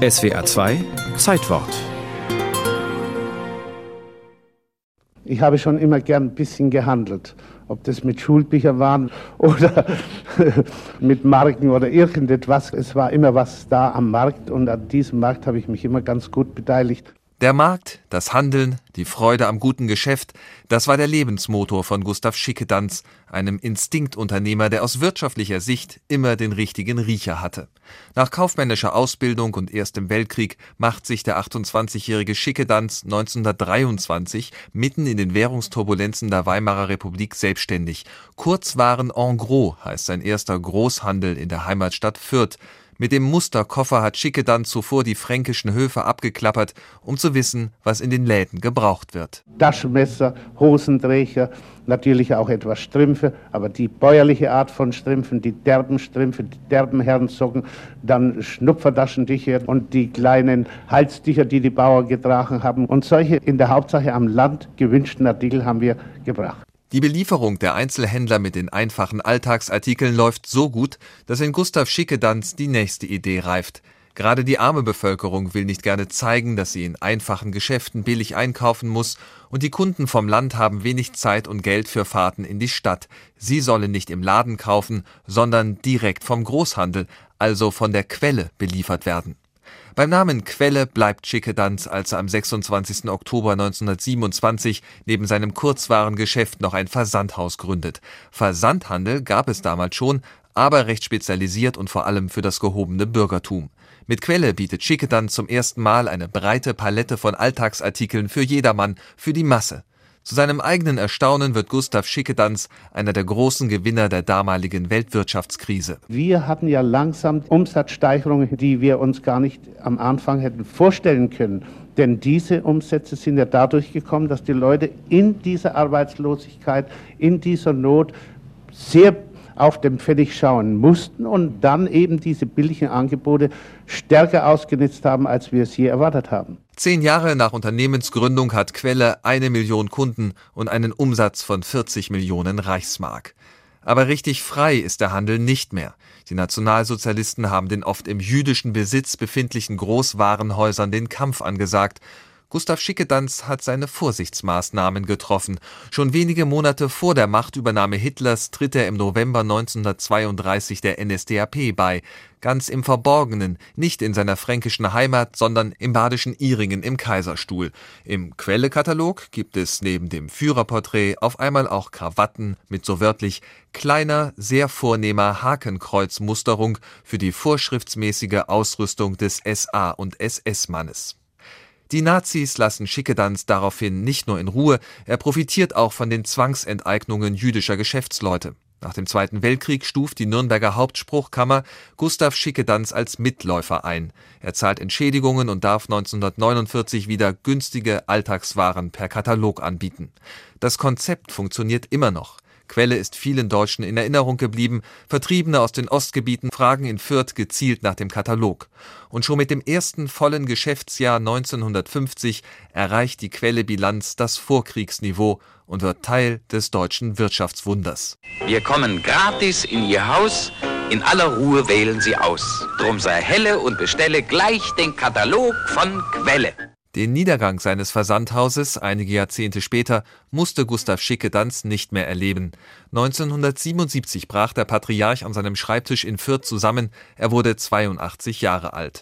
SWA 2 Zeitwort Ich habe schon immer gern ein bisschen gehandelt. Ob das mit Schulbüchern waren oder mit Marken oder irgendetwas. Es war immer was da am Markt und an diesem Markt habe ich mich immer ganz gut beteiligt. Der Markt, das Handeln, die Freude am guten Geschäft, das war der Lebensmotor von Gustav Schickedanz, einem Instinktunternehmer, der aus wirtschaftlicher Sicht immer den richtigen Riecher hatte. Nach kaufmännischer Ausbildung und erstem Weltkrieg macht sich der 28-jährige Schickedanz 1923 mitten in den Währungsturbulenzen der Weimarer Republik selbstständig. Kurzwaren en gros heißt sein erster Großhandel in der Heimatstadt Fürth, mit dem Musterkoffer hat Schicke dann zuvor die fränkischen Höfe abgeklappert, um zu wissen, was in den Läden gebraucht wird. Taschenmesser, Hosenträger, natürlich auch etwas Strümpfe, aber die bäuerliche Art von Strümpfen, die derben Strümpfe, die derben Herrensocken, dann Schnupfertaschentücher und die kleinen Halstücher, die die Bauern getragen haben. Und solche in der Hauptsache am Land gewünschten Artikel haben wir gebracht. Die Belieferung der Einzelhändler mit den einfachen Alltagsartikeln läuft so gut, dass in Gustav Schickedanz die nächste Idee reift. Gerade die arme Bevölkerung will nicht gerne zeigen, dass sie in einfachen Geschäften billig einkaufen muss, und die Kunden vom Land haben wenig Zeit und Geld für Fahrten in die Stadt. Sie sollen nicht im Laden kaufen, sondern direkt vom Großhandel, also von der Quelle beliefert werden. Beim Namen Quelle bleibt Schickedanz, als er am 26. Oktober 1927 neben seinem Kurzwarengeschäft noch ein Versandhaus gründet. Versandhandel gab es damals schon, aber recht spezialisiert und vor allem für das gehobene Bürgertum. Mit Quelle bietet Schickedanz zum ersten Mal eine breite Palette von Alltagsartikeln für jedermann, für die Masse. Zu seinem eigenen Erstaunen wird Gustav Schickedanz einer der großen Gewinner der damaligen Weltwirtschaftskrise. Wir hatten ja langsam Umsatzsteigerungen, die wir uns gar nicht am Anfang hätten vorstellen können. Denn diese Umsätze sind ja dadurch gekommen, dass die Leute in dieser Arbeitslosigkeit, in dieser Not sehr auf dem Pfennig schauen mussten und dann eben diese billigen Angebote stärker ausgenutzt haben, als wir es je erwartet haben. Zehn Jahre nach Unternehmensgründung hat Quelle eine Million Kunden und einen Umsatz von 40 Millionen Reichsmark. Aber richtig frei ist der Handel nicht mehr. Die Nationalsozialisten haben den oft im jüdischen Besitz befindlichen Großwarenhäusern den Kampf angesagt Gustav Schickedanz hat seine Vorsichtsmaßnahmen getroffen. Schon wenige Monate vor der Machtübernahme Hitlers tritt er im November 1932 der NSDAP bei, ganz im Verborgenen, nicht in seiner fränkischen Heimat, sondern im badischen Iringen im Kaiserstuhl. Im Quellekatalog gibt es neben dem Führerporträt auf einmal auch Krawatten mit so wörtlich kleiner, sehr vornehmer Hakenkreuzmusterung für die vorschriftsmäßige Ausrüstung des SA- und SS-Mannes. Die Nazis lassen Schickedanz daraufhin nicht nur in Ruhe, er profitiert auch von den Zwangsenteignungen jüdischer Geschäftsleute. Nach dem Zweiten Weltkrieg stuft die Nürnberger Hauptspruchkammer Gustav Schickedanz als Mitläufer ein. Er zahlt Entschädigungen und darf 1949 wieder günstige Alltagswaren per Katalog anbieten. Das Konzept funktioniert immer noch. Quelle ist vielen Deutschen in Erinnerung geblieben. Vertriebene aus den Ostgebieten fragen in Fürth gezielt nach dem Katalog. Und schon mit dem ersten vollen Geschäftsjahr 1950 erreicht die Quelle Bilanz das Vorkriegsniveau und wird Teil des deutschen Wirtschaftswunders. Wir kommen gratis in Ihr Haus. In aller Ruhe wählen Sie aus. Drum sei helle und bestelle gleich den Katalog von Quelle. Den Niedergang seines Versandhauses einige Jahrzehnte später musste Gustav Schickedanz nicht mehr erleben. 1977 brach der Patriarch an seinem Schreibtisch in Fürth zusammen, er wurde 82 Jahre alt.